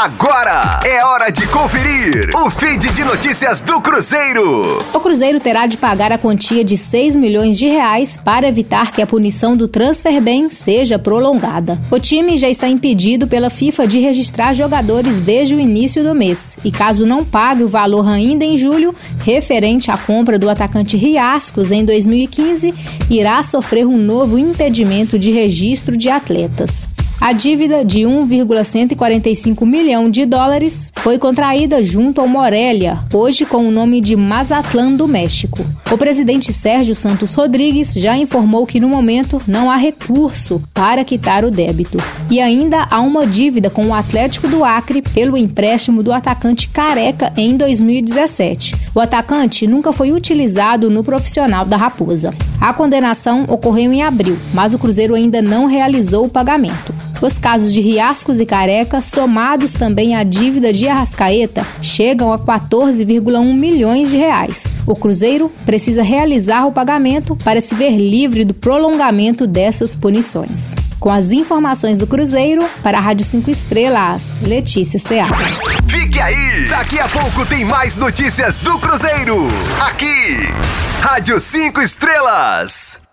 Agora é hora de conferir o feed de notícias do Cruzeiro. O Cruzeiro terá de pagar a quantia de 6 milhões de reais para evitar que a punição do transfer ban seja prolongada. O time já está impedido pela FIFA de registrar jogadores desde o início do mês e caso não pague o valor ainda em julho, referente à compra do atacante Riascos em 2015, irá sofrer um novo impedimento de registro de atletas. A dívida de 1,145 milhão de dólares foi contraída junto ao Morelia, hoje com o nome de Mazatlan do México. O presidente Sérgio Santos Rodrigues já informou que no momento não há recurso para quitar o débito. E ainda há uma dívida com o Atlético do Acre pelo empréstimo do atacante Careca em 2017. O atacante nunca foi utilizado no profissional da Raposa. A condenação ocorreu em abril, mas o Cruzeiro ainda não realizou o pagamento. Os casos de Riascos e Careca, somados também à dívida de Arrascaeta, chegam a 14,1 milhões de reais. O Cruzeiro precisa realizar o pagamento para se ver livre do prolongamento dessas punições. Com as informações do Cruzeiro, para a Rádio 5 Estrelas, Letícia Seara. Fique aí! Daqui a pouco tem mais notícias do Cruzeiro. Aqui, Rádio 5 Estrelas.